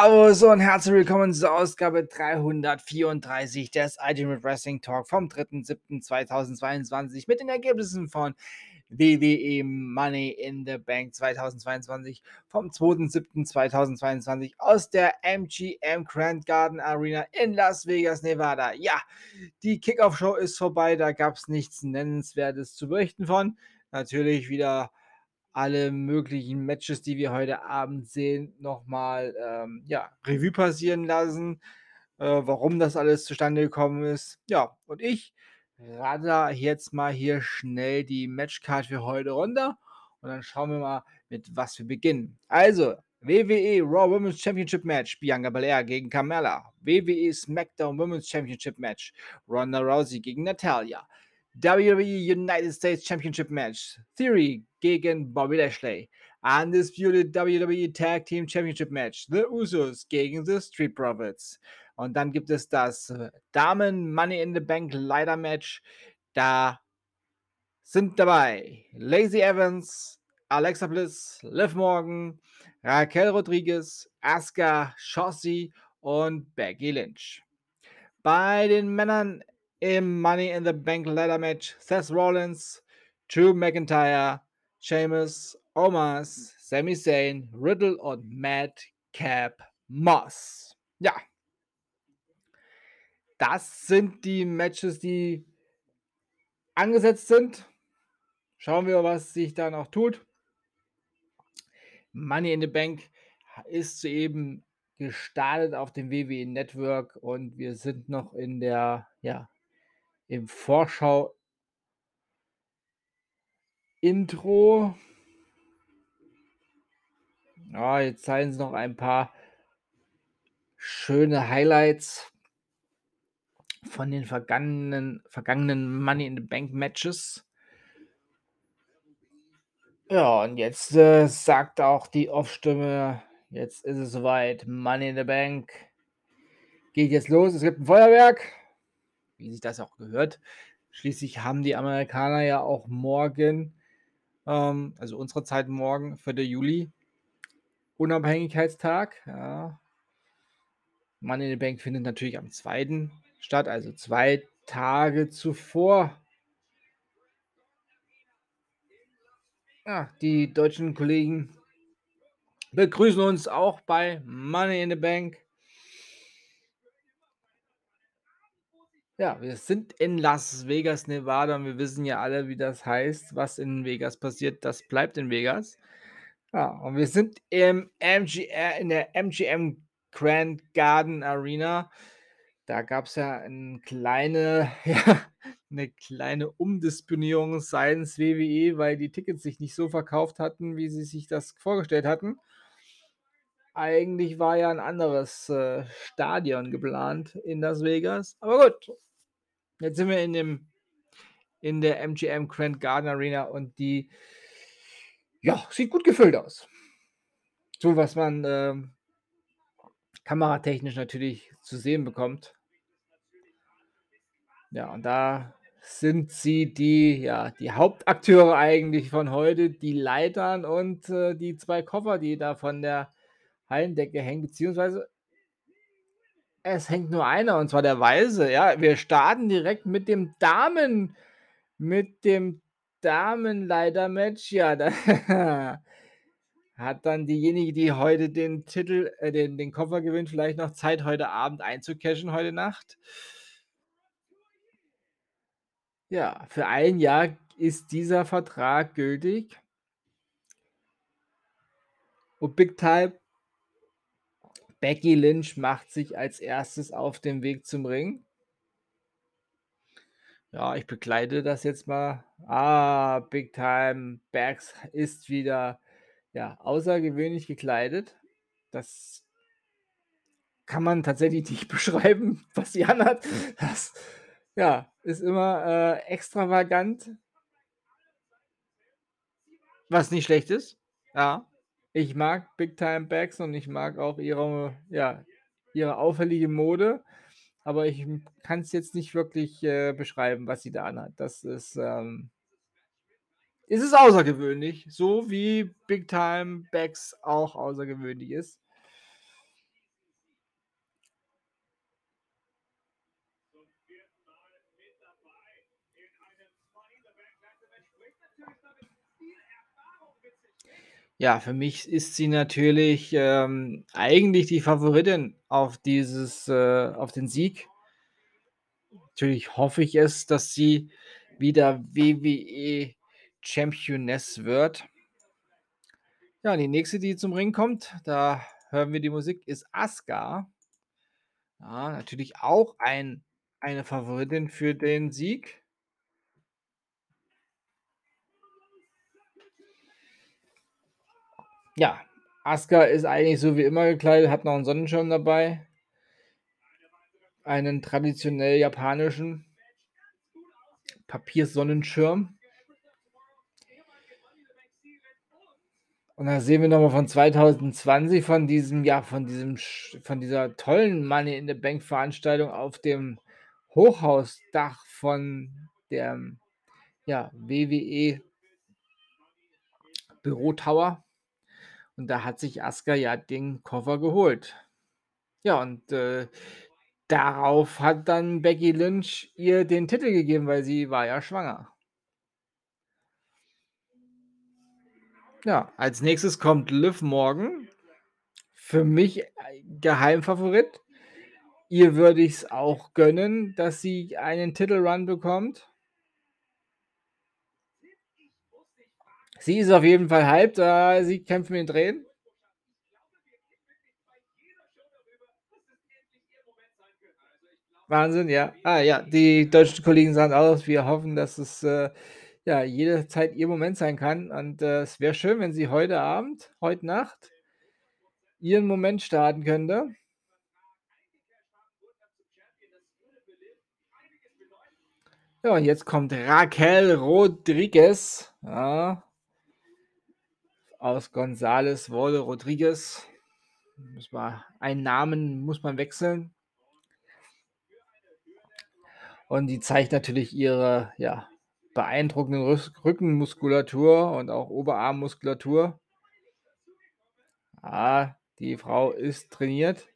Servus und herzlich willkommen zur Ausgabe 334 des Ultimate Wrestling Talk vom 3.7.2022 mit den Ergebnissen von WWE Money in the Bank 2022 vom 2.7.2022 aus der MGM Grand Garden Arena in Las Vegas, Nevada. Ja, die Kickoff-Show ist vorbei, da gab es nichts Nennenswertes zu berichten von. Natürlich wieder alle möglichen Matches, die wir heute Abend sehen, nochmal ähm, ja, Revue passieren lassen, äh, warum das alles zustande gekommen ist. Ja, und ich radar jetzt mal hier schnell die Matchcard für heute runter und dann schauen wir mal, mit was wir beginnen. Also, WWE Raw Women's Championship Match, Bianca Belair gegen Carmella. WWE SmackDown Women's Championship Match, Ronda Rousey gegen Natalia. WWE United States Championship Match, Theory gegen Bobby Lashley. Undisputed WWE Tag Team Championship Match, The Usos gegen The Street Profits. Und dann gibt es das Damen Money in the Bank Leiter Match. Da sind dabei Lacey Evans, Alexa Bliss, Liv Morgan, Raquel Rodriguez, Asuka, Shotzi und Becky Lynch. Bei den Männern im Money in the Bank Ladder Match Seth Rollins, Drew McIntyre, Sheamus, Omas, Sami Zayn, Riddle und Madcap Moss. Ja. Das sind die Matches, die angesetzt sind. Schauen wir, was sich da noch tut. Money in the Bank ist soeben gestartet auf dem WWE Network und wir sind noch in der ja, im Vorschau Intro. Ja, jetzt zeigen sie noch ein paar schöne Highlights von den vergangenen, vergangenen Money in the Bank Matches. Ja, und jetzt äh, sagt auch die Off-Stimme, jetzt ist es soweit, Money in the Bank geht jetzt los, es gibt ein Feuerwerk wie sich das auch gehört. Schließlich haben die Amerikaner ja auch morgen, ähm, also unsere Zeit morgen, 4. Juli, Unabhängigkeitstag. Ja. Money in the Bank findet natürlich am 2. statt, also zwei Tage zuvor. Ja, die deutschen Kollegen begrüßen uns auch bei Money in the Bank. Ja, wir sind in Las Vegas, Nevada und wir wissen ja alle, wie das heißt. Was in Vegas passiert, das bleibt in Vegas. Ja, und wir sind im MGR, in der MGM Grand Garden Arena. Da gab es ja eine kleine, ja, eine kleine Umdisponierung seitens WWE, weil die Tickets sich nicht so verkauft hatten, wie sie sich das vorgestellt hatten. Eigentlich war ja ein anderes äh, Stadion geplant in Las Vegas. Aber gut, Jetzt sind wir in dem in der MGM Grand Garden Arena und die ja, sieht gut gefüllt aus. So was man äh, kameratechnisch natürlich zu sehen bekommt. Ja, und da sind sie die, ja, die Hauptakteure eigentlich von heute, die Leitern und äh, die zwei Koffer, die da von der Hallendecke hängen, beziehungsweise es hängt nur einer, und zwar der Weise. Ja, wir starten direkt mit dem Damen, mit dem Damenleiter-Match. Ja, da hat dann diejenige, die heute den Titel, äh, den, den Koffer gewinnt, vielleicht noch Zeit, heute Abend einzucashen, heute Nacht. Ja, für ein Jahr ist dieser Vertrag gültig. Und Big Time Becky Lynch macht sich als erstes auf den Weg zum Ring. Ja, ich begleite das jetzt mal. Ah, Big Time Bags ist wieder ja, außergewöhnlich gekleidet. Das kann man tatsächlich nicht beschreiben, was sie anhat. Das ja, ist immer äh, extravagant. Was nicht schlecht ist. Ja ich mag Big Time Bags und ich mag auch ihre, ja, ihre auffällige Mode, aber ich kann es jetzt nicht wirklich äh, beschreiben, was sie da anhat. Das ist, ähm, ist es außergewöhnlich, so wie Big Time Bags auch außergewöhnlich ist. Ja, für mich ist sie natürlich, ähm, eigentlich die Favoritin auf dieses äh, auf den Sieg. Natürlich hoffe ich es, dass sie wieder WWE Championess wird. Ja, die nächste, die zum Ring kommt, da hören wir die Musik, ist Asuka. Ja, natürlich auch ein eine Favoritin für den Sieg. Ja, Asuka ist eigentlich so wie immer gekleidet, hat noch 'n Sonnenschirm dabei. Einen traditionell japanischen Papiersonnenschirm. Und da sehen wir noch mal von 2020 von diesem ja, von diesem von dieser tollen Money in the Bank Veranstaltung auf dem Hochhausdach von dem, ja, WWE Bürotower. Und da hat sich Asuka ja den Koffer geholt. Ja, und, äh, darauf hat dann Becky Lynch ihr den Titel gegeben, weil sie war ja schwanger. Ja, als Nächstes kommt Liv Morgan. Für mich Geheimfavorit. Ihr würde ich's auch gönnen, dass sie einen Titelrun bekommt. Sie ist auf jeden Fall hyped, äh, sie kämpft mit den Tränen. Wahnsinn, ja. Ah ja, die deutschen Kollegen sagen auch: „Wir hoffen, dass es, äh, ja, jederzeit ihr Moment sein kann.“ Und, äh, es wäre schön, wenn sie heute Abend heute Nacht ihren Moment starten könnte. Ja, und jetzt kommt Raquel Rodriguez, ja. Aus Gonzales wurde Rodriguez. Muss man einen Namen muss man wechseln. Und die zeigt natürlich ihre, ja, beeindruckende Rückenmuskulatur und auch Oberarmmuskulatur. Ah, die Frau ist trainiert.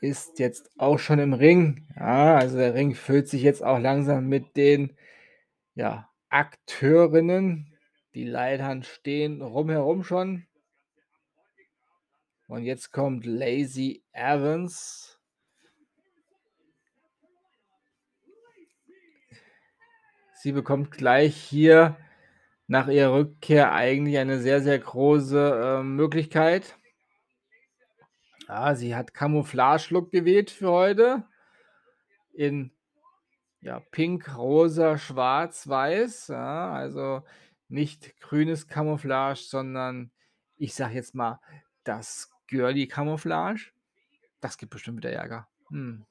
Ist jetzt auch schon im Ring. Ja, also der Ring füllt sich jetzt auch langsam mit den, ja, Akteurinnen. Die Leitern stehen rumherum schon. Und jetzt kommt Lacey Evans. Sie bekommt gleich hier nach ihrer Rückkehr eigentlich eine sehr, sehr große, ähm, Möglichkeit. Ja, sie hat Camouflage-Look gewählt für heute. In, ja, pink, rosa, schwarz, weiß, ja, also nicht grünes Camouflage, sondern ich sage jetzt mal, das Girly Camouflage. Das gibt bestimmt wieder Ärger. Hm.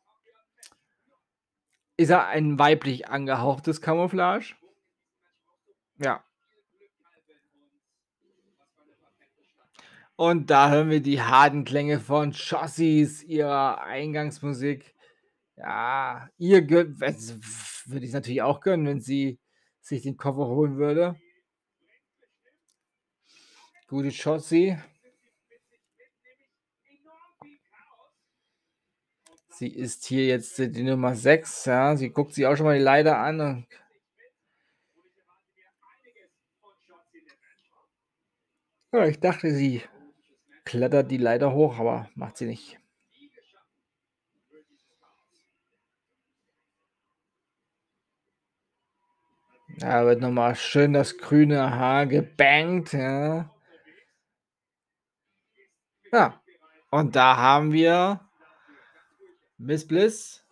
Ich sage ein weiblich angehauchtes Camouflage. Ja. Und da hören wir die harten Klänge von Shotzi's, ihrer Eingangsmusik. Ja, ihr würde ich's natürlich auch gönnen, wenn sie sich den Koffer holen würde. Gute Shotzi. Sie ist hier jetzt die Nummer 6, ja. Sie guckt sich auch schon mal die Leiter an und ich dachte, sie klettert die Leiter hoch, aber macht sie nicht. Da wird noch mal schön das grüne Haar gebangt, ja. Ja, und da haben wir Miss Bliss.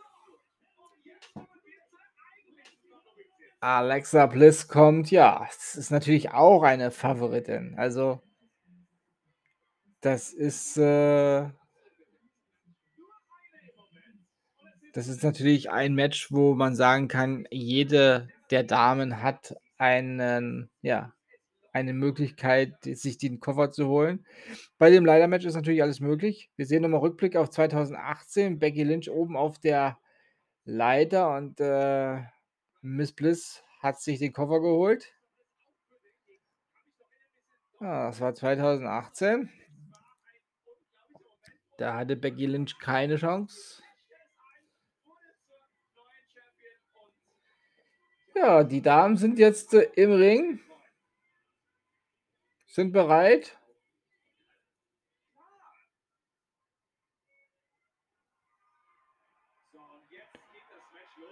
Alexa Bliss kommt, ja, es ist natürlich auch eine Favoritin. Also das ist, äh das ist natürlich ein Match, wo man sagen kann, jede der Damen hat einen ja, eine Möglichkeit, sich den Koffer zu holen. Bei dem Leitermatch ist natürlich alles möglich. Wir sehen noch mal Rückblick auf 2018, Becky Lynch oben auf der Leiter und, äh, Miss Bliss hat sich den Koffer geholt. Ja, das war 2018. Da hatte Becky Lynch keine Chance. Ja, die Damen sind jetzt äh, im Ring. Sind bereit.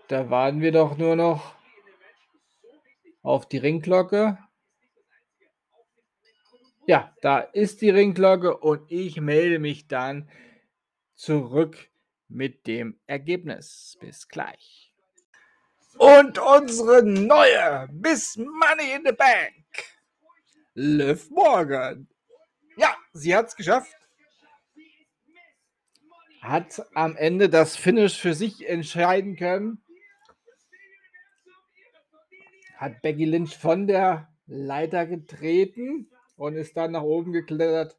Da warten wir doch nur noch auf die Ringglocke. Ja, da ist die Ringglocke und ich melde mich dann zurück mit dem Ergebnis. Bis gleich. Und unsere neue Miss Money in the Bank, Liv Morgan. Ja, sie hat es geschafft. Hat am Ende das Finish für sich entscheiden können. Hat Becky Lynch von der Leiter getreten und ist dann nach oben geklettert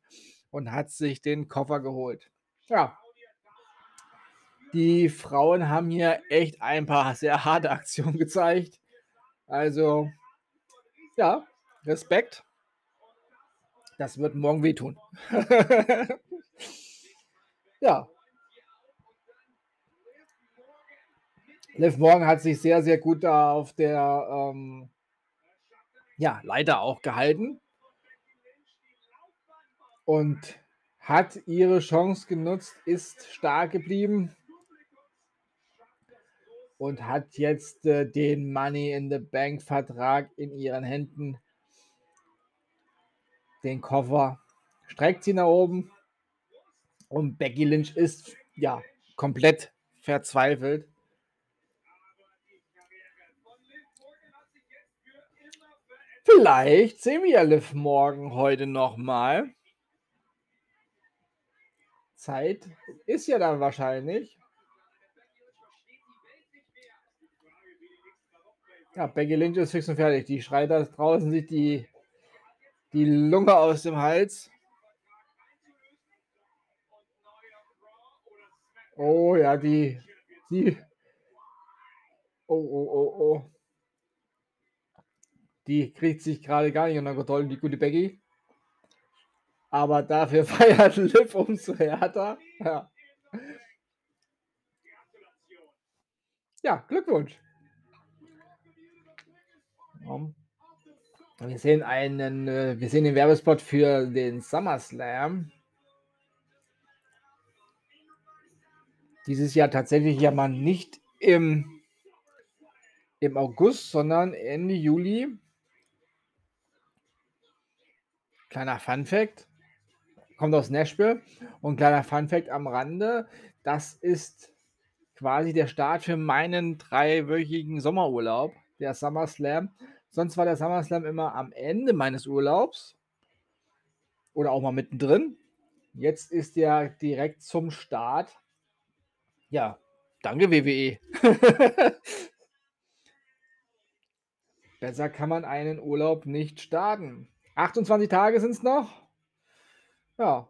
und hat sich den Koffer geholt. Ja. Die Frauen haben hier echt ein paar sehr harte Aktionen gezeigt. Also, ja, Respekt. Das wird morgen wehtun. ja. Liv Morgan hat sich sehr, sehr gut da auf der ähm, ja, Leiter auch gehalten und hat ihre Chance genutzt, ist stark geblieben und hat jetzt äh, den Money in the Bank Vertrag in ihren Händen. Den Koffer streckt sie nach oben und Becky Lynch ist ja komplett verzweifelt. Vielleicht sehen wir Liv morgen heute nochmal. Zeit ist ja dann wahrscheinlich. Ja, Becky Lynch ist fix und fertig. Die schreit da draußen sich die, die Lunge aus dem Hals. Oh ja, die, die. Oh, oh, oh, oh. Die kriegt sich gerade gar nicht unter Kontrolle, die gute Becky. Aber dafür feiert Liv umso härter. Ja. ja, Glückwunsch. Wir sehen einen, äh, wir sehen den Werbespot für den SummerSlam. Dieses Jahr tatsächlich ja mal nicht im, im August, sondern Ende Juli. Kleiner Fun Fact. Kommt aus Nashville. Und kleiner Fun Fact am Rande. Das ist quasi der Start für meinen dreiwöchigen Sommerurlaub, der SummerSlam. Sonst war der SummerSlam immer am Ende meines Urlaubs. Oder auch mal mittendrin. Jetzt ist der direkt zum Start. Ja, danke WWE. Besser kann man einen Urlaub nicht starten. 28 Tage sind es noch. Ja.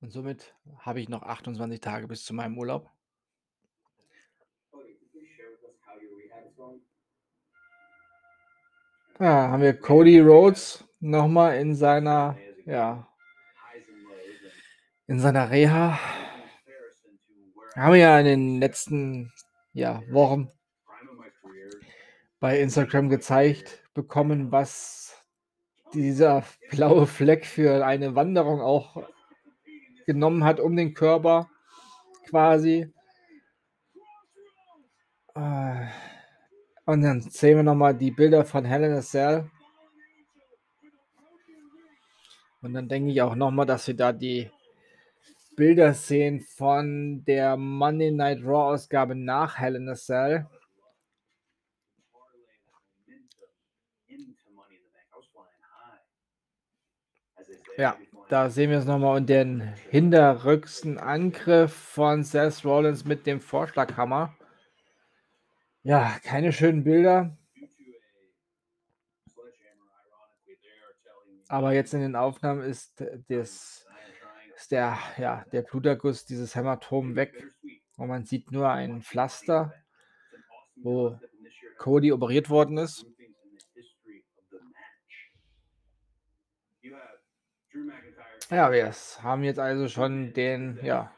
Und somit habe ich noch 28 Tage bis zu meinem Urlaub. Ja, haben wir Cody Rhodes nochmal in seiner, ja, in seiner Reha. Haben wir ja in den letzten ja, Wochen bei Instagram gezeigt bekommen, was dieser blaue Fleck für eine Wanderung auch genommen hat um den Körper quasi. Äh, und dann sehen wir nochmal die Bilder von Helen Cell. Und dann denke ich auch nochmal, dass wir da die Bilder sehen von der Monday Night Raw Ausgabe nach Hell in a Cell. Ja, da sehen wir es nochmal und den hinterrücksten Angriff von Seth Rollins mit dem Vorschlaghammer. Ja, keine schönen Bilder. Aber jetzt in den Aufnahmen ist, das, ist der, ja, der Bluterguss, dieses Hämatom weg. Und man sieht nur ein Pflaster, wo Cody operiert worden ist. Ja, wir haben jetzt also schon den, ja,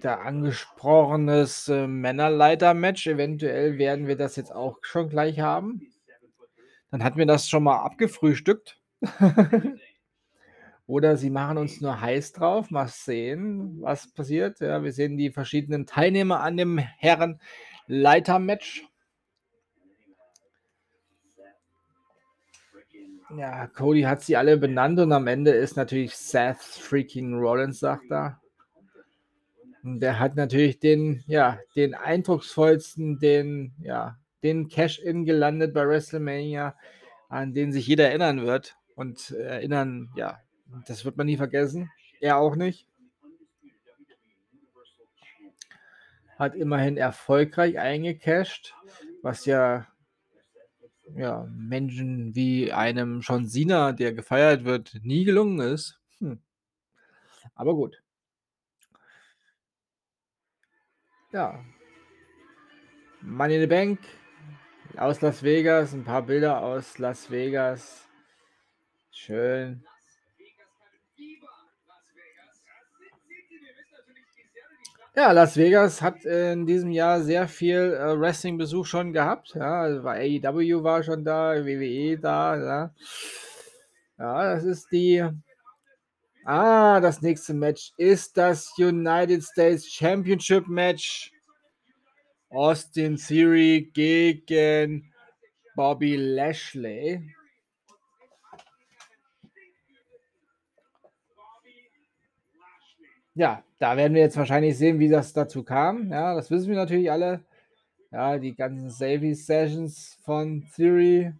da angesprochenes, äh, Männerleiter-Match. Eventuell werden wir das jetzt auch schon gleich haben. Dann hatten wir das schon mal abgefrühstückt. Oder sie machen uns nur heiß drauf. Mal sehen, was passiert. Ja, wir sehen die verschiedenen Teilnehmer an dem Herrenleiter-Match. Ja, Cody hat sie alle benannt und am Ende ist natürlich Seth freaking Rollins, sagt er. Und der hat natürlich den, ja, den eindrucksvollsten, den, ja, den Cash-In gelandet bei WrestleMania, an den sich jeder erinnern wird. Und erinnern, ja, das wird man nie vergessen. Er auch nicht. Hat immerhin erfolgreich eingecasht, was ja ja, Menschen wie einem John Cena, der gefeiert wird, nie gelungen ist. Hm. Aber gut. Ja. Money in the Bank aus Las Vegas, ein paar Bilder aus Las Vegas. Schön. Ja, Las Vegas hat in diesem Jahr sehr viel äh, Wrestling-Besuch schon gehabt. Ja, also war AEW war schon da, WWE da. Ja, ja das ist die. Ah, das nächste Match ist das United States Championship Match. Austin Theory gegen Bobby Lashley. Ja, da werden wir jetzt wahrscheinlich sehen, wie das dazu kam. Ja, das wissen wir natürlich alle. Ja, die ganzen Savvy Sessions von Theory.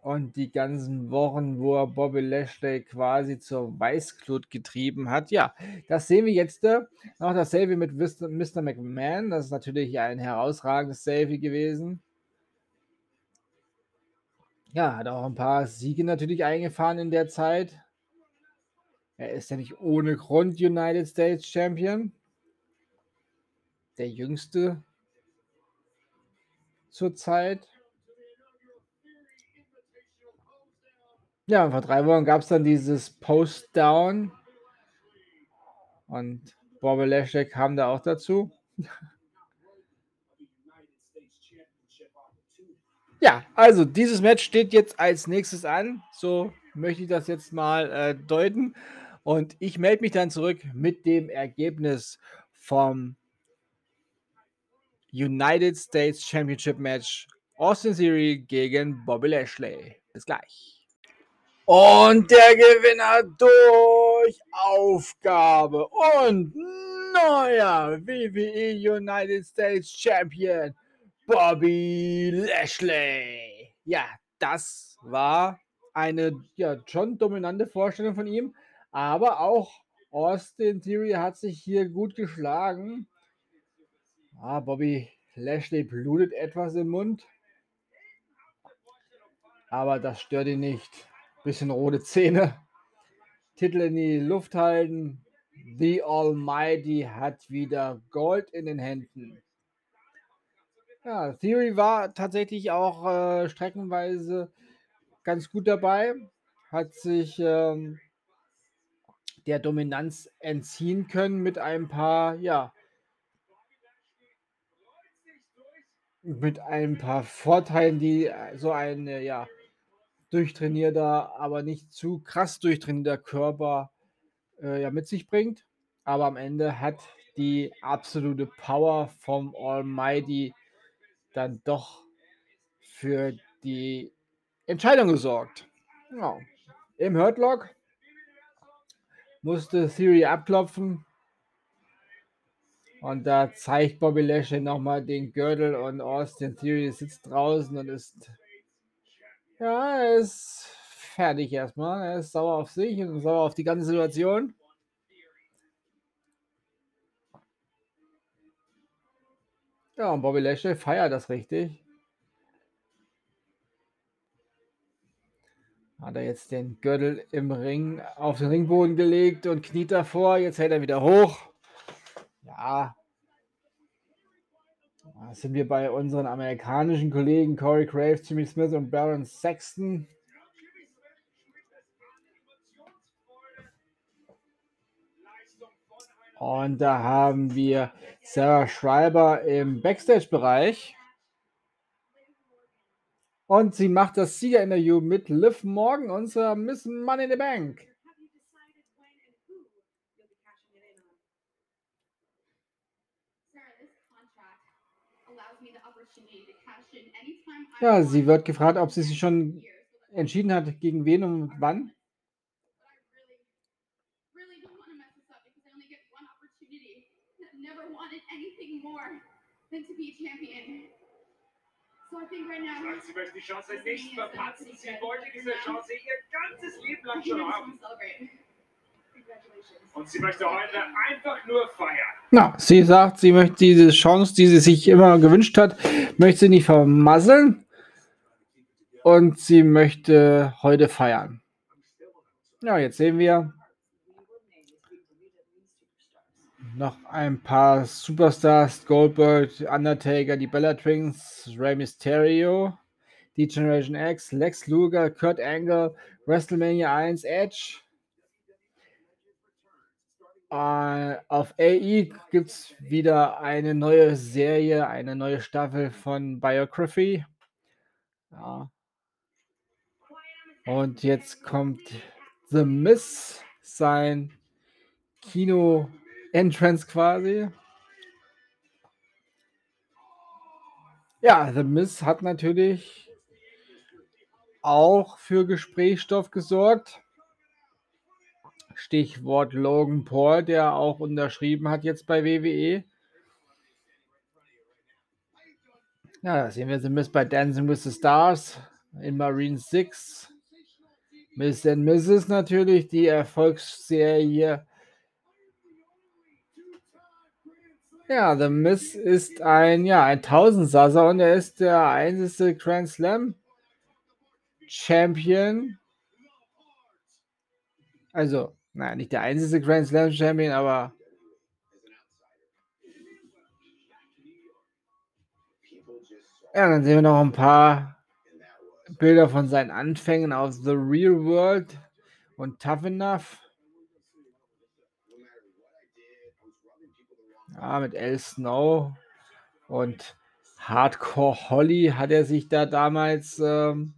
Und die ganzen Wochen, wo er Bobby Lashley quasi zur Weißglut getrieben hat. Ja, das sehen wir jetzt. Äh, noch das Savvy mit Mr. McMahon. Das ist natürlich ein herausragendes Savvy gewesen. Ja, hat auch ein paar Siege natürlich eingefahren in der Zeit. Er ist ja nicht ohne Grund United States Champion. Der jüngste zurzeit. Ja, vor drei Wochen gab es dann dieses Post-Down. Und Bobby Lashley kam da auch dazu. ja, also dieses Match steht jetzt als nächstes an. So möchte ich das jetzt mal äh, deuten. Und ich melde mich dann zurück mit dem Ergebnis vom United States Championship Match Austin Theory gegen Bobby Lashley. Bis gleich. Und der Gewinner durch Aufgabe und neuer WWE United States Champion Bobby Lashley. Ja, das war eine ja, schon dominante Vorstellung von ihm. Aber auch Austin Theory hat sich hier gut geschlagen. Ah, Bobby Lashley blutet etwas im Mund. Aber das stört ihn nicht. Bisschen rote Zähne. Titel in die Luft halten. The Almighty hat wieder Gold in den Händen. Ja, Theory war tatsächlich auch äh, streckenweise ganz gut dabei. Hat sich ähm, der Dominanz entziehen können mit ein paar, ja, mit ein paar Vorteilen, die äh, so ein, äh, ja, durchtrainierter, aber nicht zu krass durchtrainierter Körper äh, ja, mit sich bringt. Aber am Ende hat die absolute Power vom Almighty dann doch für die Entscheidung gesorgt. Ja. Im Hurtlock musste Theory abklopfen. Und da zeigt Bobby Lashley nochmal den Gürtel und Austin Theory sitzt draußen und ist. Ja, er ist fertig erstmal. Er ist sauer auf sich und sauer auf die ganze Situation. Ja, und Bobby Lashley feiert das richtig. Hat er jetzt den Gürtel im Ring auf den Ringboden gelegt und kniet davor. Jetzt hält er wieder hoch. Ja. Da sind wir bei unseren amerikanischen Kollegen Corey Graves, Jimmy Smith und Baron Sexton. Und da haben wir Sarah Schreiber im Backstage-Bereich. Und sie macht das Siegerinterview mit Liv Morgan, unserer Miss Money in the Bank. Ja, sie wird gefragt, ob sie sich schon entschieden hat, gegen wen und wann. Sie möchte die Chance nicht verpassen. Sie wollte diese Chance ihr ganzes Leben lang schon haben. Und sie möchte heute einfach nur feiern. Na, sie sagt, sie möchte diese Chance, die sie sich immer gewünscht hat, möchte sie nicht vermasseln. Und sie möchte heute feiern. Ja, jetzt sehen wir noch ein paar Superstars, Goldberg, Undertaker, die Bella Twins, Rey Mysterio, die Generation X, Lex Luger, Kurt Angle, WrestleMania 1, Edge. Äh, auf AI gibt es wieder eine neue Serie, eine neue Staffel von Biography. Ja. Und jetzt kommt The Miss, sein Kino-Entrance quasi. Ja, The Miss hat natürlich auch für Gesprächsstoff gesorgt. Stichwort Logan Paul, der auch unterschrieben hat jetzt bei WWE. Ja, da sehen wir The Miss bei Dancing with the Stars in Marine 6. Miss and Mrs. natürlich, die Erfolgsserie. Ja, The Miss ist ein, ja, ein Tausendsasser und er ist der einzige Grand Slam Champion. Also, naja, nicht der einzige Grand Slam Champion, aber ja, dann sehen wir noch ein paar Bilder von seinen Anfängen aus The Real World und Tough Enough. Ja, mit El Snow und Hardcore Holly hat er sich da damals ähm,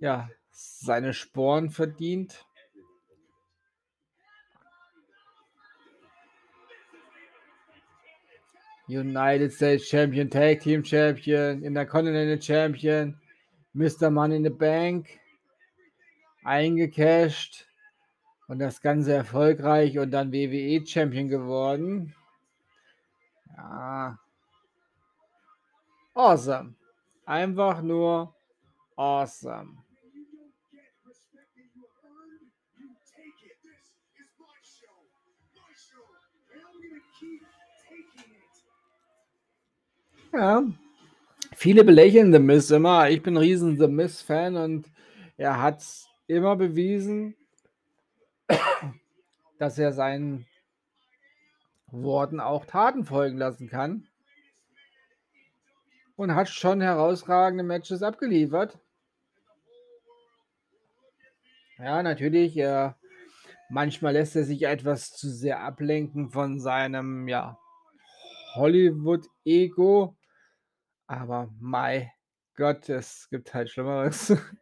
ja, seine Sporen verdient. United States Champion, Tag Team Champion, Intercontinental Champion, Mr. Money in the Bank, eingecashed und das Ganze erfolgreich und dann WWE Champion geworden. Ja. Awesome. Einfach nur awesome. Ja. Viele belächeln The Miz immer. Ich bin ein riesen The Miz-Fan und er hat immer bewiesen, dass er seinen Worten auch Taten folgen lassen kann. Und hat schon herausragende Matches abgeliefert. Ja, natürlich. Äh, manchmal lässt er sich etwas zu sehr ablenken von seinem ja, Hollywood-Ego. Aber mein Gott, es gibt halt Schlimmeres.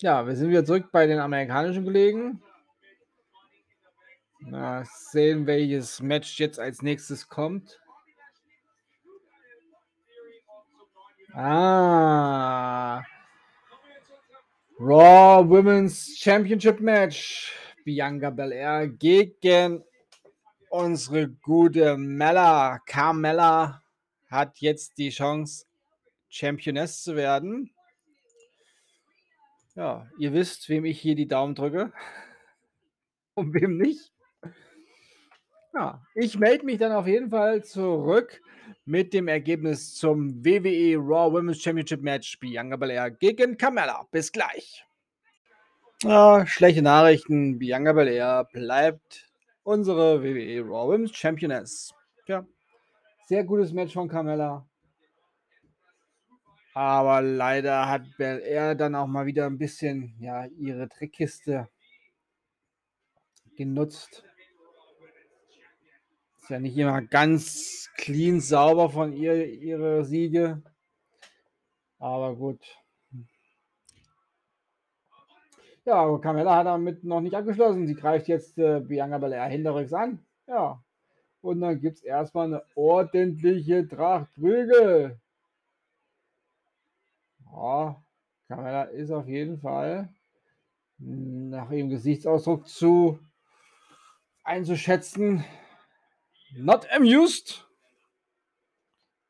Ja, wir sind wieder zurück bei den amerikanischen Kollegen. Mal sehen, welches Match jetzt als nächstes kommt. Ah. Raw Women's Championship Match. Bianca Belair gegen unsere gute Mella. Carmella hat jetzt die Chance, Championess zu werden. Ja, ihr wisst, wem ich hier die Daumen drücke und wem nicht. Ja, ich melde mich dann auf jeden Fall zurück mit dem Ergebnis zum WWE Raw Women's Championship Match Bianca Belair gegen Carmella. Bis gleich. Ja, schlechte Nachrichten. Bianca Belair bleibt unsere WWE Raw Women's Championess. Ja, sehr gutes Match von Carmella. Aber leider hat Belair dann auch mal wieder ein bisschen ja, ihre Trickkiste genutzt. Ist ja nicht immer ganz clean sauber von ihr, ihre Siege. Aber gut. Ja, aber Carmella hat damit noch nicht abgeschlossen. Sie greift jetzt äh, Bianca Belair hinterrücks an. Ja. Und dann gibt es erstmal eine ordentliche Tracht Prügel. Ja, Carmella ist auf jeden Fall nach ihrem Gesichtsausdruck zu einzuschätzen. Not amused.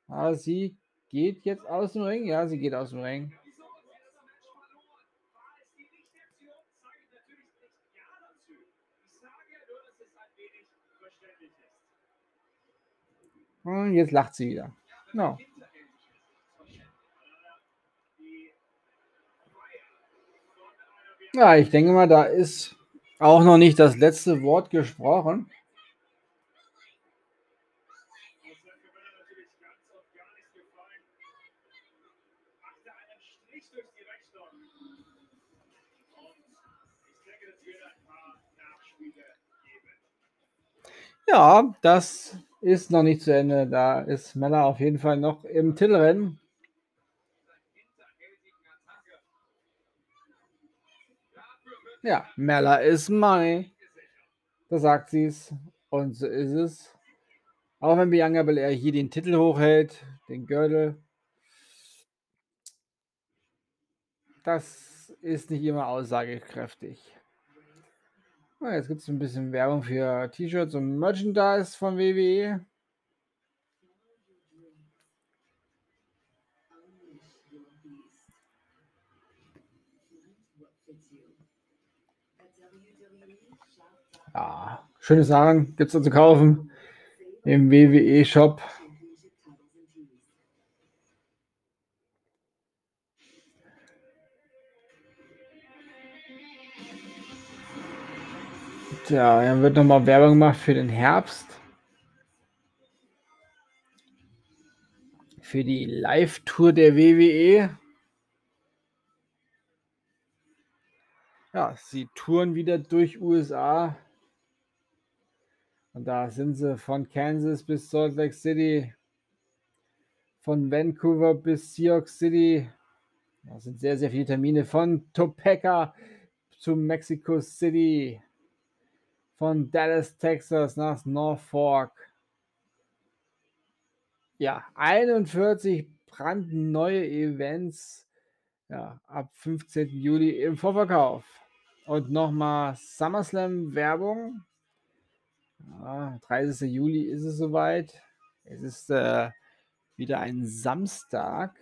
Aber sie geht jetzt aus dem Ring. Ja, sie geht aus dem Ring. Und jetzt lacht sie wieder. No. Ja, ich denke mal, da ist auch noch nicht das letzte Wort gesprochen. Ja, das ist noch nicht zu Ende. Da ist Mella auf jeden Fall noch im Titelrennen. Ja, Mella ist money. Da sagt sie es. Und so ist es. Auch wenn Bianca Belair hier den Titel hochhält, den Gürtel. Das ist nicht immer aussagekräftig. Jetzt gibt es ein bisschen Werbung für T-Shirts und Merchandise von WWE. Ja, schöne Sachen gibt es zu kaufen im WWE-Shop. Tja, dann wird nochmal Werbung gemacht für den Herbst. Für die Live-Tour der WWE. Ja, sie touren wieder durch USA. Und da sind sie von Kansas bis Salt Lake City, von Vancouver bis Sioux City. Das sind sehr, sehr viele Termine von Topeka zu Mexico City von Dallas, Texas nach Norfolk. Ja, 41 brandneue Events ja, ab 15. Juli im Vorverkauf. Und nochmal SummerSlam Werbung. Ja, 30. Juli ist es soweit. Es ist äh, wieder ein Samstag.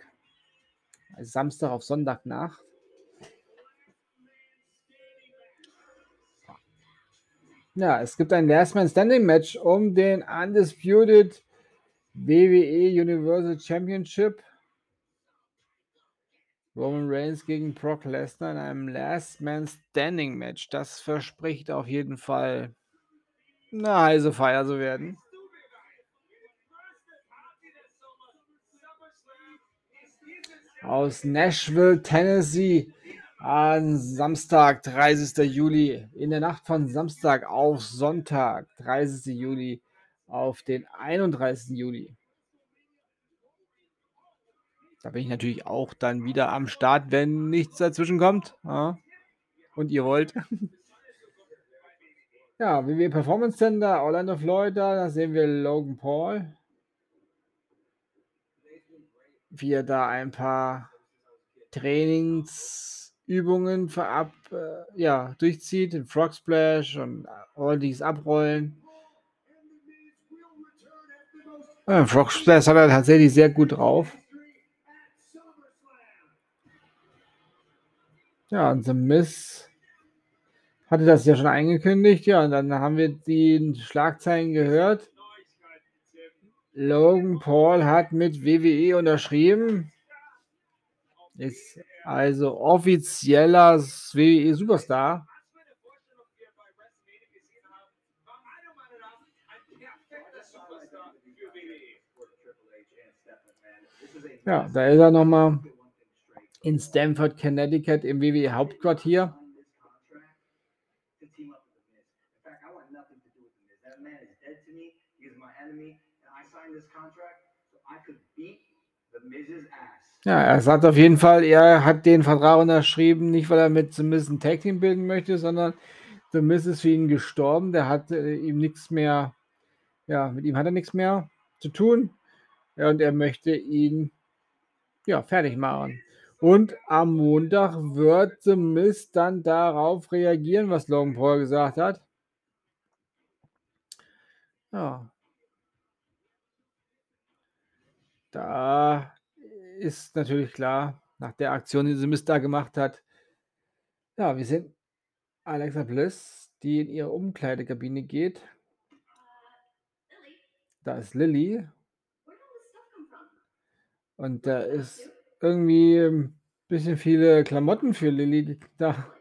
Samstag auf Sonntagnacht. Ja, es gibt ein Last Man Standing Match um den Undisputed WWE Universal Championship. Roman Reigns gegen Brock Lesnar in einem Last Man Standing Match. Das verspricht auf jeden Fall eine heiße Feier zu werden. Aus Nashville, Tennessee an Samstag, 30. Juli, in der Nacht von Samstag auf Sonntag, 30. Juli, auf den 31. Juli. Da bin ich natürlich auch dann wieder am Start, wenn nichts dazwischen kommt. Ja. Und ihr wollt. ja, WWE Performance Center, Orlando, Florida, da sehen wir Logan Paul. Wie er da ein paar Trainings Übungen verab, äh, ja, durchzieht, den Frog Splash und ordentliches Abrollen. Ja, Frog Splash hat er tatsächlich sehr gut drauf. Ja, und The Miss hatte das ja schon angekündigt. Ja, und dann haben wir die Schlagzeilen gehört. Logan Paul hat mit WWE unterschrieben. Ist also offizieller WWE Superstar. Ja, da ist er nochmal in Stamford, Connecticut im WWE Hauptquartier. I ass. Ja, er sagt auf jeden Fall, er hat den Vertrag unterschrieben, nicht weil er mit The Miz ein Tag Team bilden möchte, sondern The Miz ist für ihn gestorben. Der hat äh, ihm nichts mehr, ja, mit ihm hat er nichts mehr zu tun. Ja, und er möchte ihn ja, fertig machen. Und am Montag wird The Miz dann darauf reagieren, was Logan Paul gesagt hat. Ja. Da ist natürlich klar, nach der Aktion, die The Miz da gemacht hat, ja, wir sehen Alexa Bliss, die in ihre Umkleidekabine geht. Da ist Lilly. Und da ist irgendwie ein bisschen viele Klamotten für Lilly da.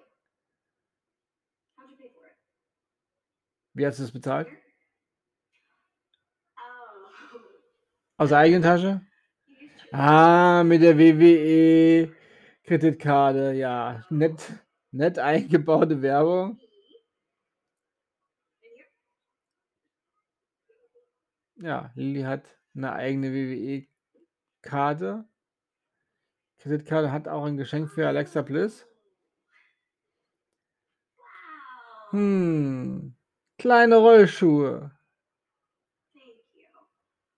Wie hast du es bezahlt? Aus der eigenen Tasche? Ah, mit der WWE Kreditkarte, ja. Nett, nett eingebaute Werbung. Ja, Lilly hat eine eigene WWE-Karte. Kreditkarte hat auch ein Geschenk für Alexa Bliss. Hm, kleine Rollschuhe.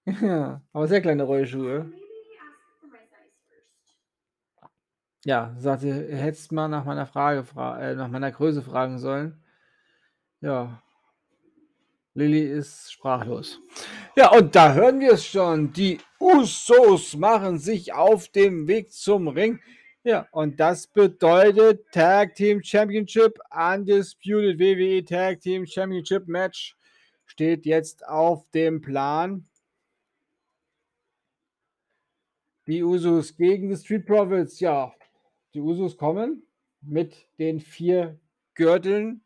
Ja, aber sehr kleine Rollschuhe. Ja, sagte, hättest mal nach meiner Frage, fra äh, nach meiner Größe fragen sollen. Ja, Lilly ist sprachlos. Ja, und da hören wir es schon. Die Usos machen sich auf dem Weg zum Ring. Ja, und das bedeutet Tag Team Championship, Undisputed WWE Tag Team Championship Match steht jetzt auf dem Plan. Die Usos gegen die Street Profits. Ja, die Usos kommen mit den vier Gürteln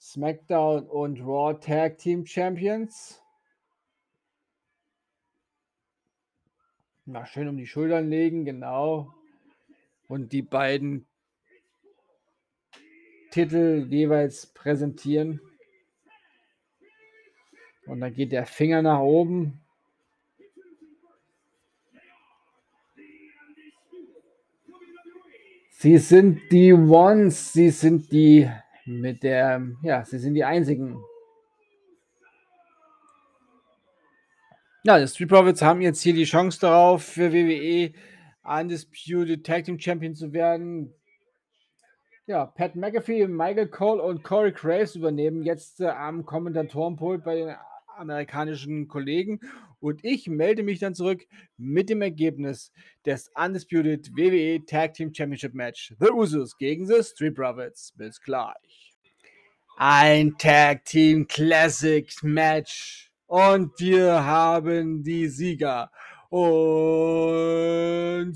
SmackDown und Raw Tag Team Champions. Mal schön um die Schultern legen, genau. Und die beiden Titel jeweils präsentieren. Und dann geht der Finger nach oben. Sie sind die Ones, sie sind die mit der, ja, sie sind die einzigen. Ja, die Street Profits haben jetzt hier die Chance darauf, für WWE Undisputed Tag Team Champion zu werden. Ja, Pat McAfee, Michael Cole und Corey Graves übernehmen jetzt äh, am Kommentatorenpult bei den amerikanischen Kollegen. Und ich melde mich dann zurück mit dem Ergebnis des Undisputed WWE Tag Team Championship Match. The Usos gegen The Street Profits. Bis gleich. Ein Tag Team Classic Match. Und wir haben die Sieger. Und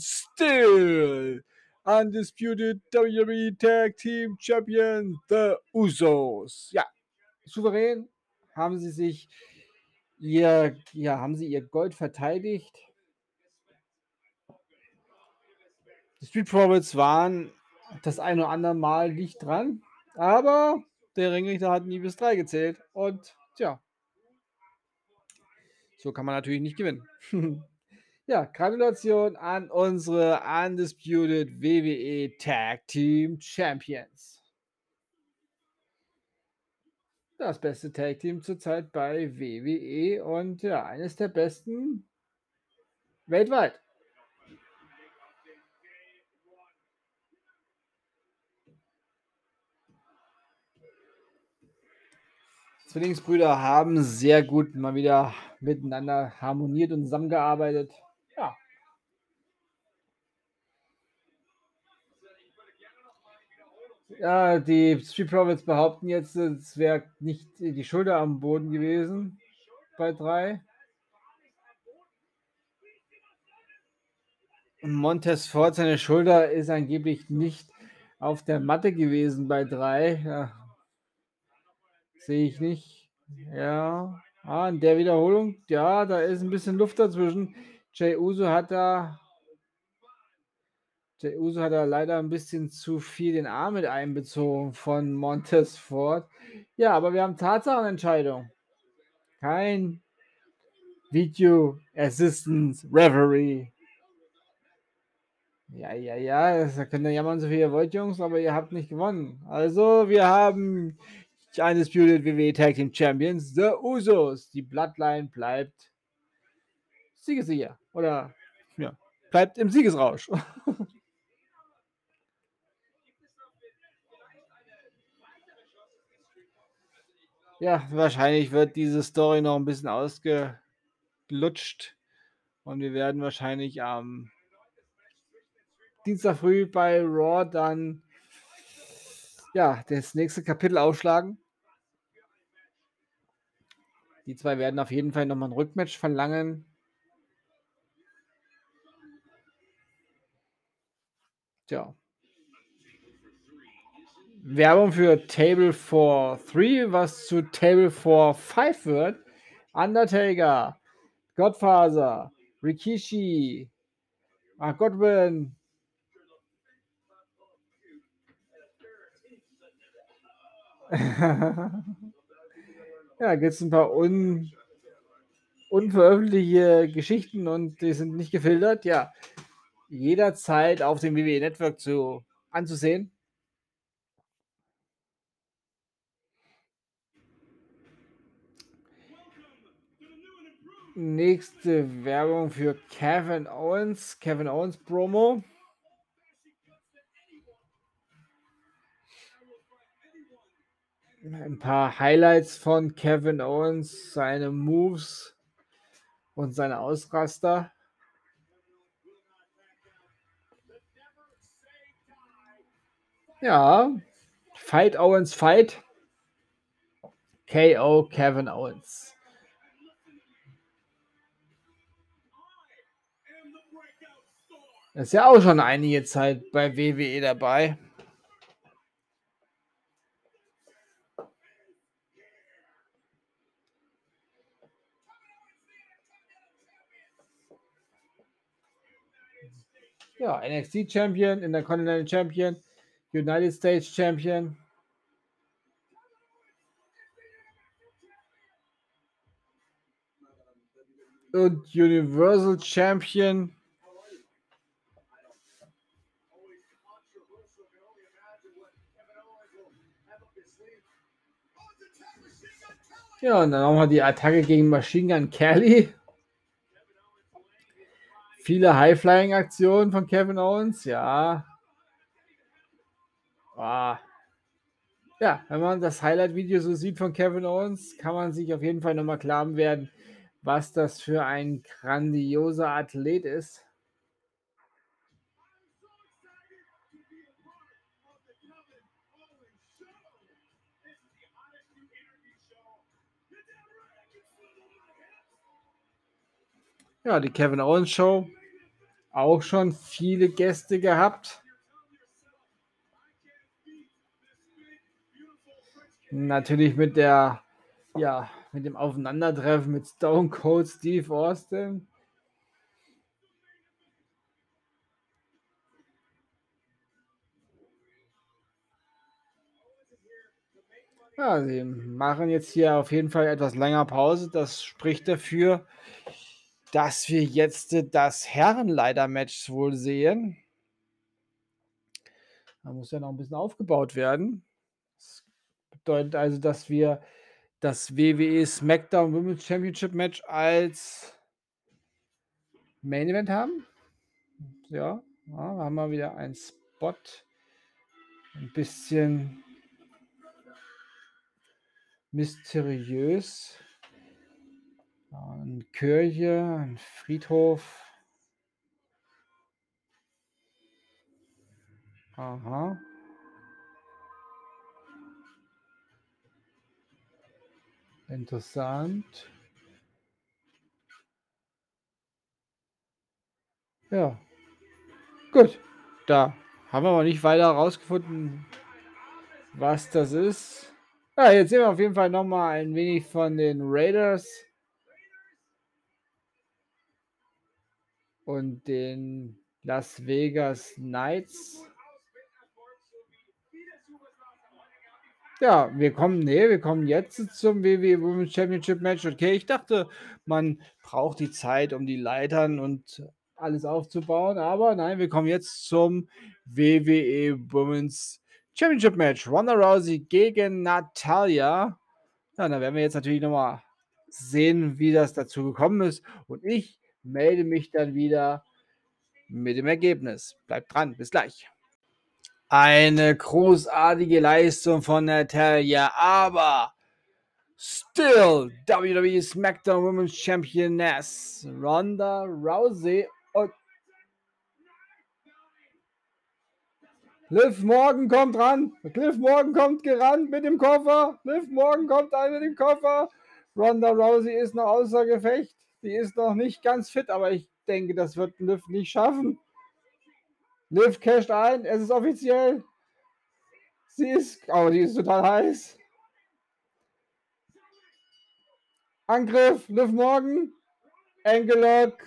still Undisputed WWE Tag Team Champion The Usos. Ja, souverän haben sie sich ihr, ja, haben sie ihr Gold verteidigt. Die Street Profits waren das ein oder andere Mal nicht dran, aber der Ringrichter hat nie bis drei gezählt und tja, so kann man natürlich nicht gewinnen. ja, Gratulation an unsere Undisputed WWE Tag Team Champions das beste Tag Team zurzeit bei WWE und ja, eines der besten weltweit. Zwillingsbrüder haben sehr gut mal wieder miteinander harmoniert und zusammengearbeitet. Ja, die Street Profits behaupten jetzt, es wäre nicht die Schulter am Boden gewesen bei drei. Montez Ford, seine Schulter ist angeblich nicht auf der Matte gewesen bei drei. Ja. Sehe ich nicht. Ja. Ah, in der Wiederholung, ja, da ist ein bisschen Luft dazwischen. Jay Uso hat da der Uso hat da leider ein bisschen zu viel den Arm mit einbezogen von Montez Ford. Ja, aber wir haben Tatsachenentscheidung. Kein Video Assistance Referee. Ja, ja, ja, das könnt ihr jammern, so viel ihr wollt, Jungs, aber ihr habt nicht gewonnen. Also, wir haben Undisputed WWE Tag Team Champions, The Usos. Die Bloodline bleibt siegesicher. Oder, ja, bleibt im Siegesrausch. ja, wahrscheinlich wird diese Story noch ein bisschen ausgelutscht. Und wir werden wahrscheinlich am Dienstag früh bei Raw dann ja, das nächste Kapitel aufschlagen. Die zwei werden auf jeden Fall nochmal ein Rückmatch verlangen. Tja. Werbung für Table for 3, was zu Table for 5 wird. Undertaker, Godfather, Rikishi, Mark Godwin, ja, gibt es ein paar un, unveröffentlichte Geschichten und die sind nicht gefiltert. Ja, jederzeit auf dem WWE Network zu, anzusehen. Nächste Werbung für Kevin Owens. Kevin Owens Promo. ein paar Highlights von Kevin Owens, seine Moves und seine Ausraster. Ja, Fight Owens Fight. KO Kevin Owens. Ist ja auch schon einige Zeit bei WWE dabei. Ja, NXT Champion, Intercontinental Champion, United States Champion. Und Universal Champion. Ja, und dann nochmal die Attacke gegen Machine Gun Kelly. Viele High-Flying-Aktionen von Kevin Owens, ja. Ah. Ja, wenn man das Highlight-Video so sieht von Kevin Owens, kann man sich auf jeden Fall nochmal klar werden, was das für ein grandioser Athlet ist. Ja, die Kevin Owens Show. Auch schon viele Gäste gehabt. Natürlich mit der, ja, mit dem Aufeinandertreffen mit Stone Cold Steve Austin. Ja, sie machen jetzt hier auf jeden Fall etwas länger Pause. Das spricht dafür, dass wir jetzt das Herrenleiter-Match wohl sehen. Da muss ja noch ein bisschen aufgebaut werden. Das bedeutet also, dass wir das WWE SmackDown Women's Championship Match als Main Event haben. Ja, ja haben wir wieder einen Spot. Ein bisschen mysteriös. Eine Kirche, ein Friedhof. Aha. Interessant. Ja. Gut. Da haben wir aber nicht weiter herausgefunden, was das ist. Ja, jetzt sehen wir auf jeden Fall noch mal ein wenig von den Raiders. Und den Las Vegas Knights. Ja, wir kommen, nee, wir kommen jetzt zum WWE Women's Championship Match. Okay, ich dachte, man braucht die Zeit, um die Leitern und alles aufzubauen, aber nein, wir kommen jetzt zum WWE Women's Championship Match. Ronda Rousey gegen Natalia. Ja, da werden wir jetzt natürlich nochmal sehen, wie das dazu gekommen ist. Und ich melde mich dann wieder mit dem Ergebnis. Bleibt dran, bis gleich. Eine großartige Leistung von Natalia, aber still WWE SmackDown Women's Championess Ronda Rousey und Liv Morgan kommt ran. Liv Morgan kommt gerannt mit dem Koffer. Liv Morgan kommt ein mit dem Koffer. Ronda Rousey ist noch außer Gefecht. Die ist noch nicht ganz fit, aber ich denke, das wird Liv nicht schaffen. Liv casht ein, es ist offiziell. Sie ist, aber oh, die ist total heiß. Angriff, Liv Morgan, Engelock.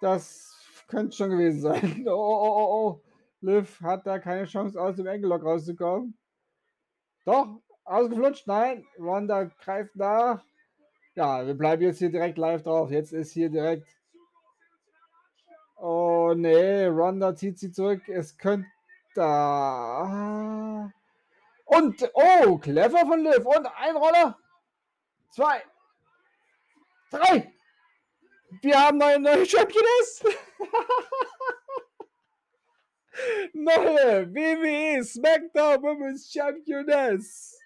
Das könnte schon gewesen sein. Oh, oh, oh, oh. Liv hat da keine Chance, aus dem Engelock rauszukommen. Doch, ausgeflutscht, nein. Ronda greift nach. Ja, wir bleiben jetzt hier direkt live drauf. Jetzt ist hier direkt Oh nee, Ronda zieht sie zurück. Es könnte da. Und, oh, clever von Liv. Und ein Roller. Zwei. Drei. Wir haben eine neue Championess. neue WWE SmackDown Women's Championess.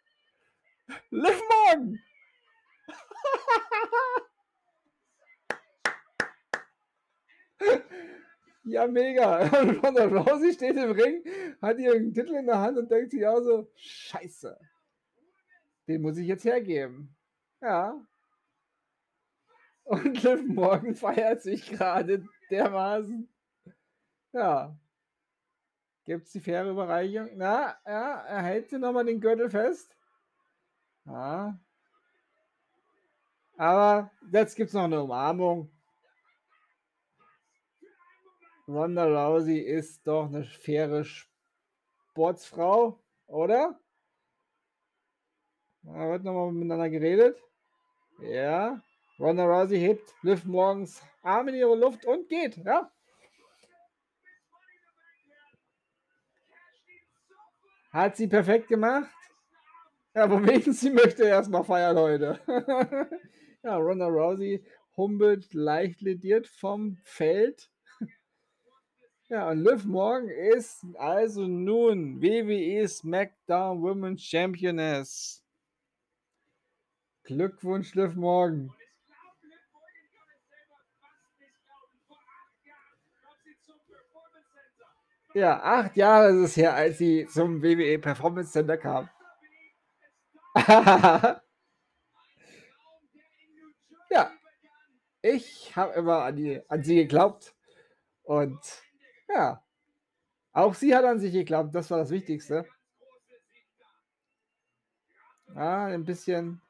Liv Morgan. Ja, mega. Ronda Rousey steht im Ring, hat ihren Titel in der Hand und denkt sich auch so, scheiße. Den muss ich jetzt hergeben. Ja. Und Liv Morgan feiert sich gerade dermaßen. Ja. Gibt es die faire Überreichung? Na, ja, er hält sie nochmal den Gürtel fest. Ja. Aber jetzt gibt es noch eine Umarmung. Ronda Rousey ist doch eine faire Sportsfrau, oder? Da wird nochmal miteinander geredet. Ja. Ronda Rousey hebt Liv morgens Arm in ihre Luft und geht, ja. Hat sie perfekt gemacht. Ja, womit sie möchte erstmal feiern heute. ja, Ronda Rousey humpelt leicht lediert vom Feld ja, und Liv Morgan ist also nun WWE SmackDown Women's Championess. Glückwunsch, Liv Morgan. Ja, acht Jahre ist es her, als sie zum WWE Performance Center kam. ja, ich habe immer an, die, an sie geglaubt und ja. Auch sie hat an sich geglaubt, das war das Wichtigste. Ja, ein bisschen.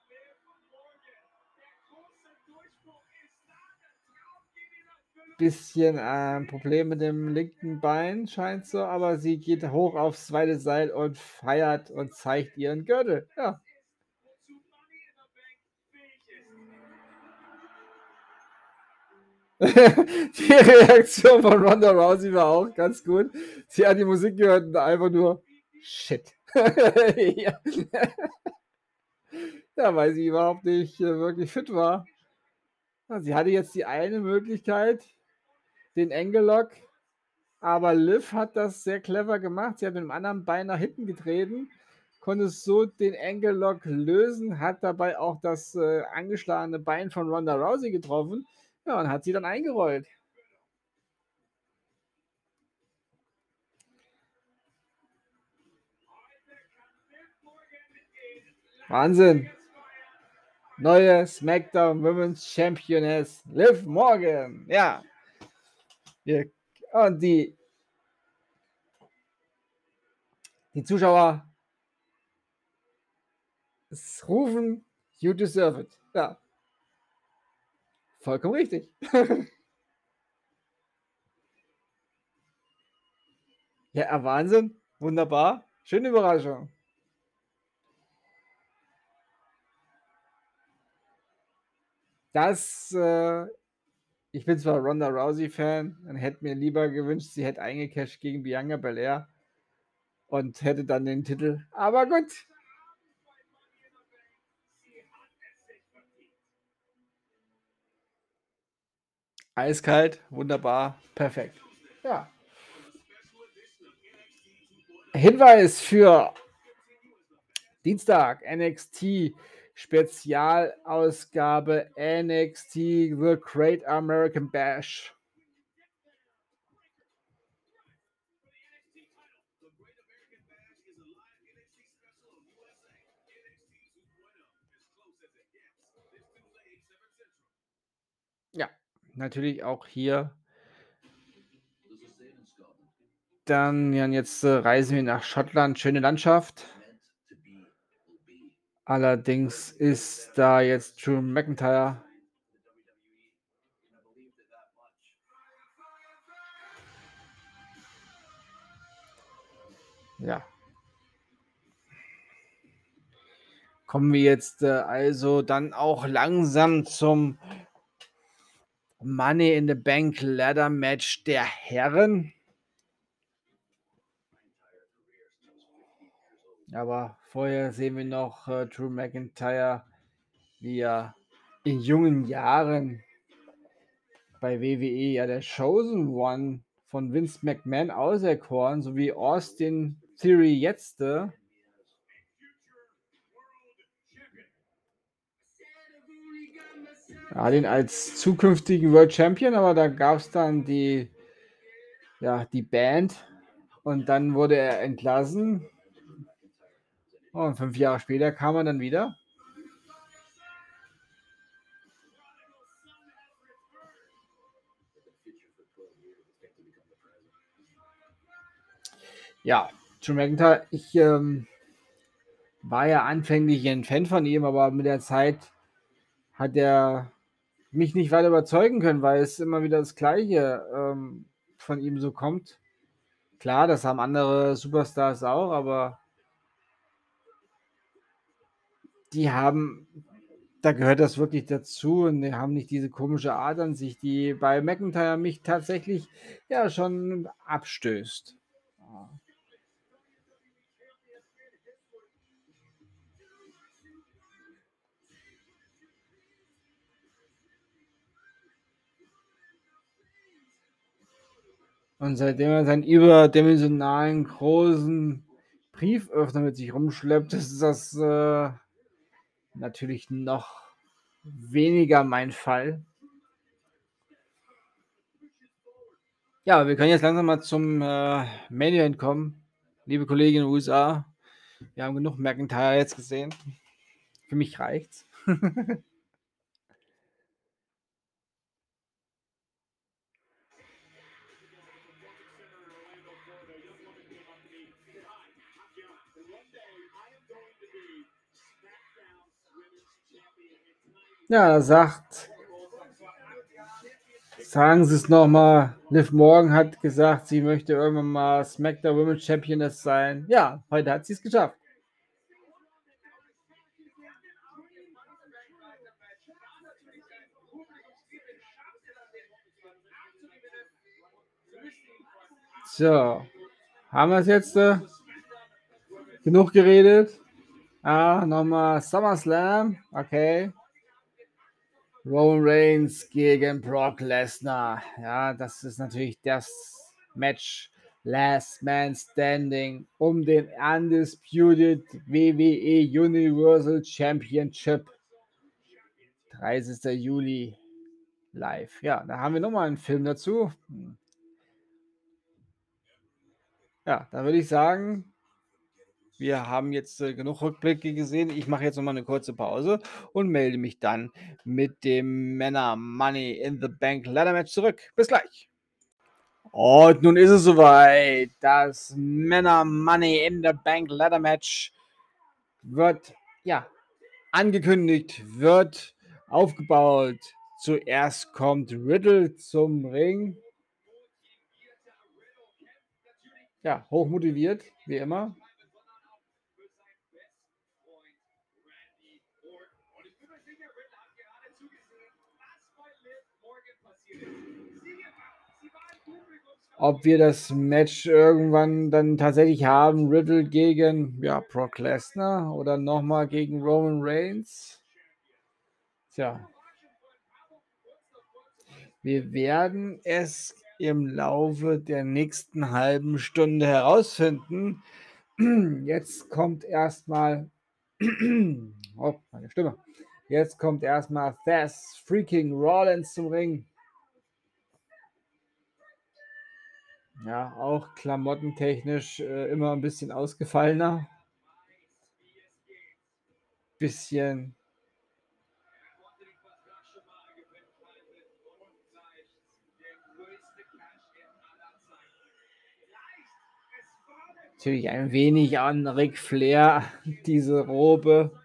Bisschen ein äh, Problem mit dem linken Bein, scheint so, aber sie geht hoch aufs zweite Seil und feiert und zeigt ihren Gürtel. Ja. die Reaktion von Ronda Rousey war auch ganz gut. Sie hat die Musik gehört und einfach nur Shit. ja. ja, weil sie überhaupt nicht äh, wirklich fit war. Sie hatte jetzt die eine Möglichkeit, den Engelock, aber Liv hat das sehr clever gemacht. Sie hat mit dem anderen Bein nach hinten getreten, konnte so den Engelock lösen, hat dabei auch das äh, angeschlagene Bein von Ronda Rousey getroffen. Ja, und hat sie dann eingerollt. Wahnsinn. Neue SmackDown Women's Championess Liv Morgan. Ja. Und die, die Zuschauer rufen, you deserve it. Ja. Vollkommen richtig. ja, äh, Wahnsinn. Wunderbar. Schöne Überraschung. Das, äh, ich bin zwar Ronda Rousey-Fan und hätte mir lieber gewünscht, sie hätte eingecasht gegen Bianca Belair und hätte dann den Titel. Aber gut, Eiskalt, wunderbar, perfekt. Ja. Hinweis für Dienstag, NXT Spezialausgabe NXT The Great American Bash. Ja, natürlich auch hier. Dann ja, jetzt äh, reisen wir nach Schottland. Schöne Landschaft. Allerdings ist da jetzt Drew McIntyre. Ja. Kommen wir jetzt äh, also dann auch langsam zum Money in the Bank Ladder Match der Herren. Aber vorher sehen wir noch äh, Drew McIntyre, wie er in jungen Jahren bei WWE ja der Chosen One von Vince McMahon auserkoren, sowie Austin Theory jetzt. Hat ihn als zukünftigen World Champion, aber da gab es dann die, ja, die Band und dann wurde er entlassen. Und fünf Jahre später kam er dann wieder. Ja, Drew McIntyre, ich ähm, war ja anfänglich ein Fan von ihm, aber mit der Zeit hat er mich nicht weiter überzeugen können, weil es immer wieder das Gleiche ähm, von ihm so kommt. Klar, das haben andere Superstars auch, aber die haben, da gehört das wirklich dazu und die haben nicht diese komische Art an sich, die bei McIntyre mich tatsächlich ja schon abstößt. Und seitdem er seinen überdimensionalen großen Brieföffner mit sich rumschleppt, ist das äh, natürlich noch weniger mein Fall. Ja, wir können jetzt langsam mal zum äh, Main Event kommen. Liebe Kolleginnen USA, wir haben genug McIntyre jetzt gesehen. Für mich reicht's. Ja, sagt, sagen Sie es nochmal, Liv Morgan hat gesagt, sie möchte irgendwann mal SmackDown Women's Championess sein. Ja, heute hat sie es geschafft. So, haben wir es jetzt? Äh, genug geredet? Ah, nochmal SummerSlam. Okay. Roman Reigns gegen Brock Lesnar. Ja, das ist natürlich das Match Last Man Standing um den Undisputed WWE Universal Championship. 30. Juli live. Ja, da haben wir nochmal einen Film dazu. Ja, da würde ich sagen, wir haben jetzt äh, genug Rückblicke gesehen. Ich mache jetzt nochmal eine kurze Pause und melde mich dann mit dem Männer Money in the Bank Ladder Match zurück. Bis gleich. Und nun ist es soweit. Das Männer Money in the Bank Ladder Match wird ja angekündigt, wird aufgebaut. Zuerst kommt Riddle zum Ring. Ja, hochmotiviert, wie immer. Ob wir das Match irgendwann dann tatsächlich haben, Riddle gegen ja, Brock Lesnar oder nochmal gegen Roman Reigns. Tja. Wir werden es im Laufe der nächsten halben Stunde herausfinden. Jetzt kommt erstmal. oh, meine Stimme. Jetzt kommt erstmal Thess freaking Rollins zum Ring. Ja, auch klamottentechnisch äh, immer ein bisschen ausgefallener. Bisschen. Natürlich ein wenig an Ric Flair, diese Robe.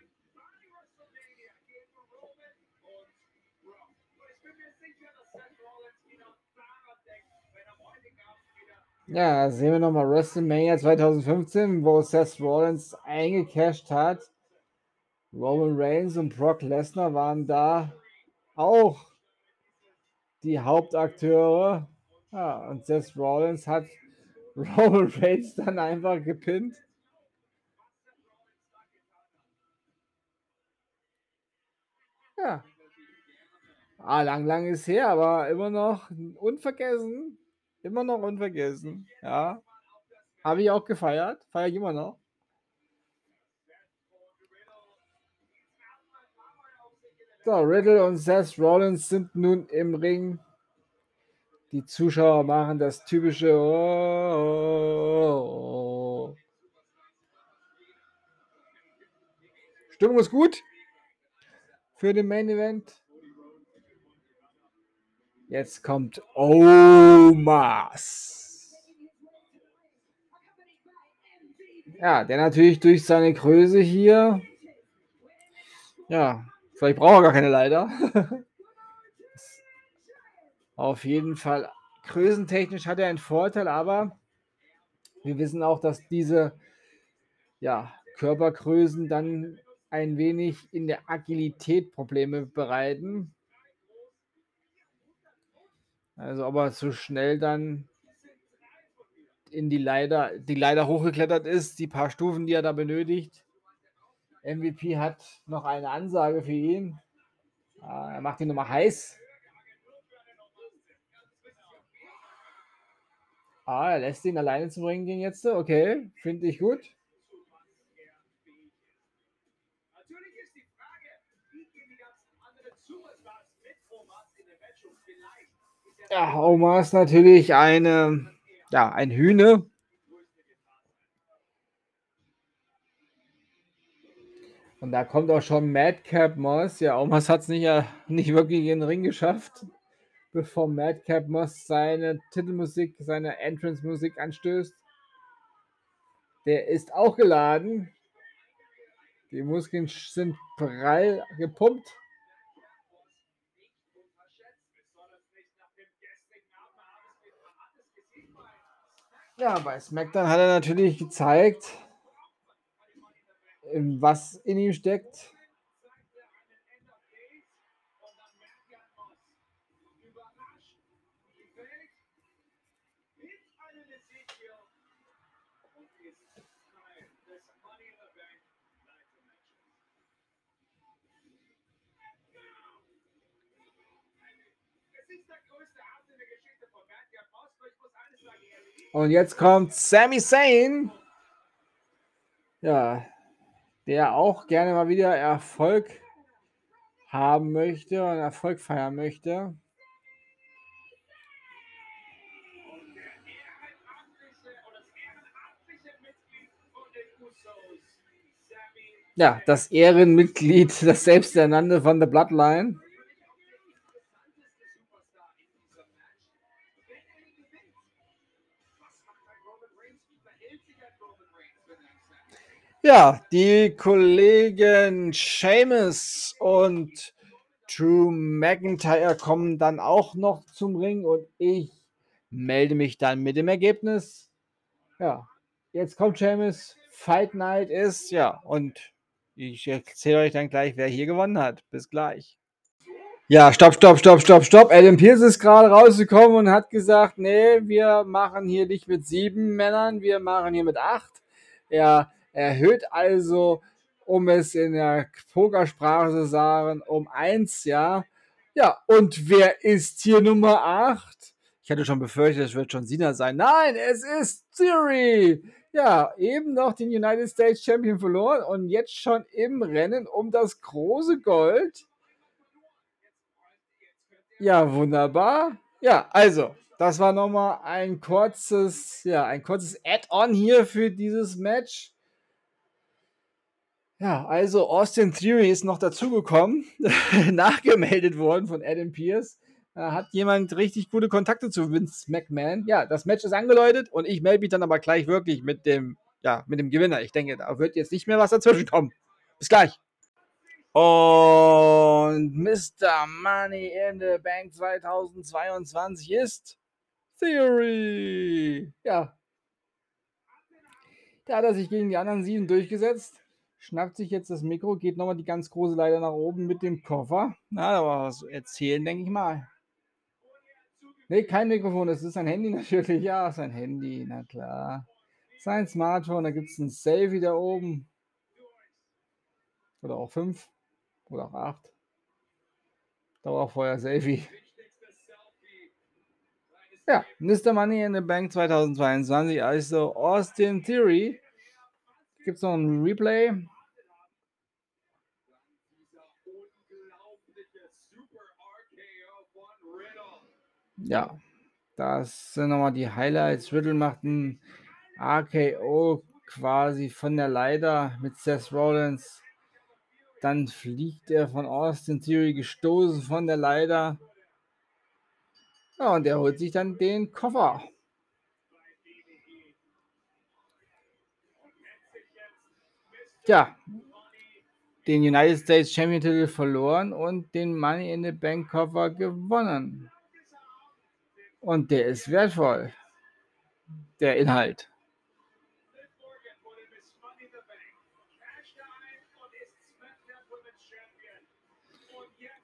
Ja, sehen wir nochmal WrestleMania 2015, wo Seth Rollins eingecasht hat. Roman Reigns und Brock Lesnar waren da auch die Hauptakteure. Ja, und Seth Rollins hat Roman Reigns dann einfach gepinnt. Ja. Ah, lang, lang ist her, aber immer noch unvergessen. Immer noch unvergessen. Ja. Habe ich auch gefeiert. Feiere ich immer noch. So, Riddle und Seth Rollins sind nun im Ring. Die Zuschauer machen das typische. Oh, oh, oh. Stimmung ist gut für den Main Event. Jetzt kommt Omas. Ja, der natürlich durch seine Größe hier. Ja, vielleicht braucht er gar keine Leiter. Auf jeden Fall, größentechnisch hat er einen Vorteil, aber wir wissen auch, dass diese ja, Körpergrößen dann ein wenig in der Agilität Probleme bereiten. Also ob er so schnell dann in die Leiter, die Leiter hochgeklettert ist, die paar Stufen, die er da benötigt. MVP hat noch eine Ansage für ihn. Ah, er macht ihn nochmal heiß. Ah, er lässt ihn alleine zu bringen gehen jetzt. Okay, finde ich gut. Ja, Omar ist natürlich eine, ja, ein Hühne. Und da kommt auch schon Madcap Moss. Ja, Omas hat es nicht, äh, nicht wirklich in den Ring geschafft, bevor Madcap Moss seine Titelmusik, seine Entrance-Musik anstößt. Der ist auch geladen. Die Muskeln sind prall gepumpt. Ja, bei SmackDown hat er natürlich gezeigt, was in ihm steckt. Und jetzt kommt Sami Zayn. Ja, der auch gerne mal wieder Erfolg haben möchte und Erfolg feiern möchte. Ja, das Ehrenmitglied, das Selbsternannte von der Bloodline. Ja, die Kollegen Seamus und Drew McIntyre kommen dann auch noch zum Ring und ich melde mich dann mit dem Ergebnis. Ja, jetzt kommt Seamus. Fight Night ist, ja, und ich erzähle euch dann gleich, wer hier gewonnen hat. Bis gleich. Ja, stopp, stopp, stopp, stopp, stopp. Adam Pierce ist gerade rausgekommen und hat gesagt, nee, wir machen hier nicht mit sieben Männern, wir machen hier mit acht. Er erhöht also, um es in der Pokersprache zu sagen, um eins, ja. Ja, und wer ist hier Nummer acht? Ich hatte schon befürchtet, es wird schon Sina sein. Nein, es ist Theory. Ja, eben noch den United States Champion verloren und jetzt schon im Rennen um das große Gold. Ja, wunderbar. Ja, also, das war nochmal ein kurzes, ja, ein kurzes Add-on hier für dieses Match. Ja, also Austin Theory ist noch dazugekommen, nachgemeldet worden von Adam Pierce. Da hat jemand richtig gute Kontakte zu Vince McMahon. Ja, das Match ist angeläutet und ich melde mich dann aber gleich wirklich mit dem, ja, mit dem Gewinner. Ich denke, da wird jetzt nicht mehr was dazwischen kommen. Bis gleich. Und Mr. Money in the Bank 2022 ist Theory. Ja. Da hat er sich gegen die anderen sieben durchgesetzt. Schnappt sich jetzt das Mikro, geht nochmal die ganz große Leiter nach oben mit dem Koffer. Na, da war was erzählen, denke ich mal. Ne, kein Mikrofon, das ist sein Handy natürlich. Ja, sein Handy, na klar. Sein Smartphone, da gibt es ein Selfie da oben. Oder auch fünf. Oder auch acht. Dauerfeuer Selfie. Ja, Mr. Money in the Bank 2022, also Austin Theory. Gibt es noch ein Replay? Ja, das sind nochmal die Highlights. Riddle macht ein RKO quasi von der Leiter mit Seth Rollins. Dann fliegt er von Austin Theory gestoßen von der Leiter. Ja, und er holt sich dann den Koffer. Tja, den United States Champion Titel verloren und den Money in the Bank Koffer gewonnen. Und der ist wertvoll. Der Inhalt.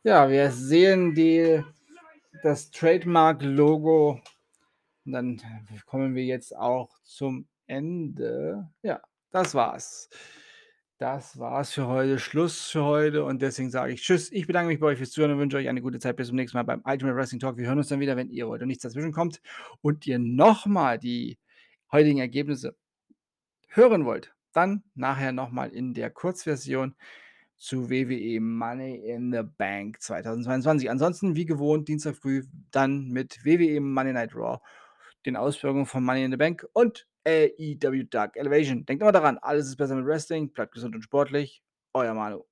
Ja, wir sehen die, das Trademark-Logo. Dann kommen wir jetzt auch zum Ende. Ja, das war's. Das war's für heute. Schluss für heute. Und deswegen sage ich Tschüss. Ich bedanke mich bei euch fürs Zuhören und wünsche euch eine gute Zeit. Bis zum nächsten Mal beim Ultimate Wrestling Talk. Wir hören uns dann wieder, wenn ihr wollt und nichts dazwischen kommt und ihr nochmal die heutigen Ergebnisse hören wollt. Dann nachher nochmal in der Kurzversion zu WWE Money in the Bank 2022. Ansonsten, wie gewohnt, Dienstag früh dann mit WWE Money Night Raw, den Auswirkungen von Money in the Bank und AEW Dark Elevation. Denkt immer daran, alles ist besser mit Wrestling, bleibt gesund und sportlich. Euer Manu.